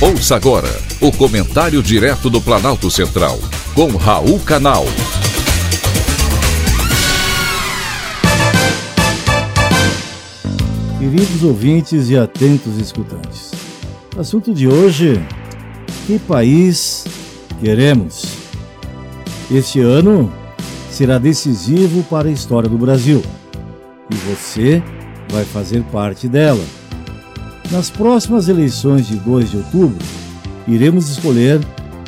Ouça agora o comentário direto do Planalto Central, com Raul Canal. Queridos ouvintes e atentos escutantes, assunto de hoje: que país queremos? Este ano será decisivo para a história do Brasil e você vai fazer parte dela. Nas próximas eleições de 2 de outubro, iremos escolher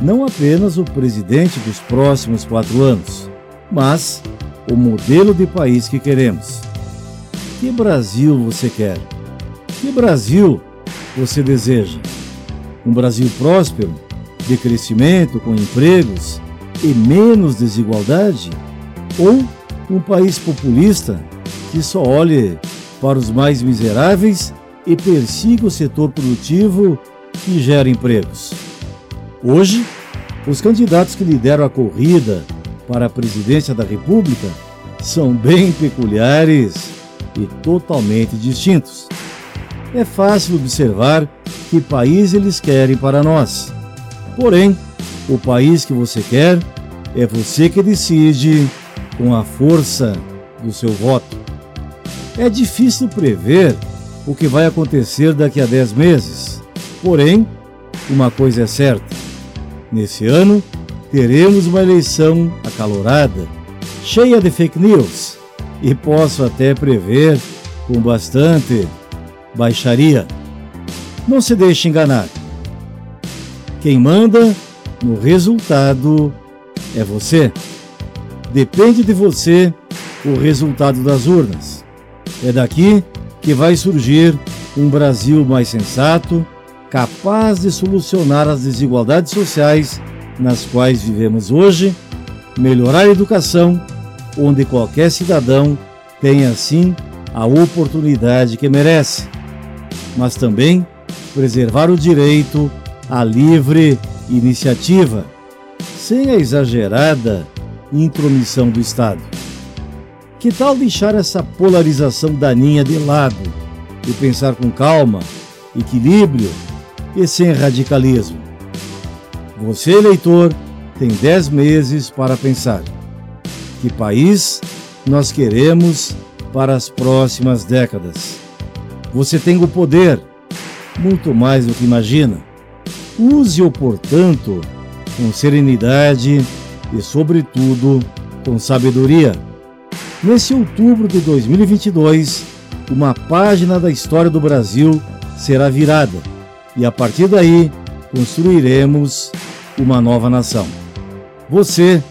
não apenas o presidente dos próximos quatro anos, mas o modelo de país que queremos. Que Brasil você quer? Que Brasil você deseja? Um Brasil próspero, de crescimento, com empregos e menos desigualdade? Ou um país populista que só olhe para os mais miseráveis e persiga o setor produtivo que gera empregos. Hoje, os candidatos que lideram a corrida para a presidência da República são bem peculiares e totalmente distintos. É fácil observar que país eles querem para nós. Porém, o país que você quer é você que decide com a força do seu voto. É difícil prever o que vai acontecer daqui a 10 meses. Porém, uma coisa é certa: nesse ano teremos uma eleição acalorada, cheia de fake news, e posso até prever com bastante baixaria. Não se deixe enganar. Quem manda no resultado é você. Depende de você o resultado das urnas. É daqui que vai surgir um Brasil mais sensato, capaz de solucionar as desigualdades sociais nas quais vivemos hoje, melhorar a educação, onde qualquer cidadão tenha assim a oportunidade que merece, mas também preservar o direito à livre iniciativa, sem a exagerada intromissão do Estado. Que tal deixar essa polarização daninha de lado e pensar com calma, equilíbrio e sem radicalismo? Você, eleitor, tem dez meses para pensar. Que país nós queremos para as próximas décadas? Você tem o poder, muito mais do que imagina. Use-o, portanto, com serenidade e, sobretudo, com sabedoria Nesse outubro de 2022, uma página da história do Brasil será virada e a partir daí construiremos uma nova nação. Você,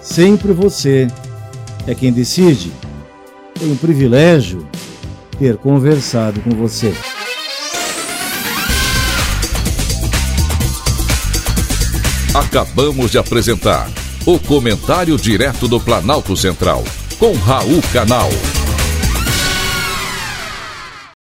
sempre você, é quem decide. Foi um privilégio ter conversado com você. Acabamos de apresentar o Comentário Direto do Planalto Central com Raul Canal.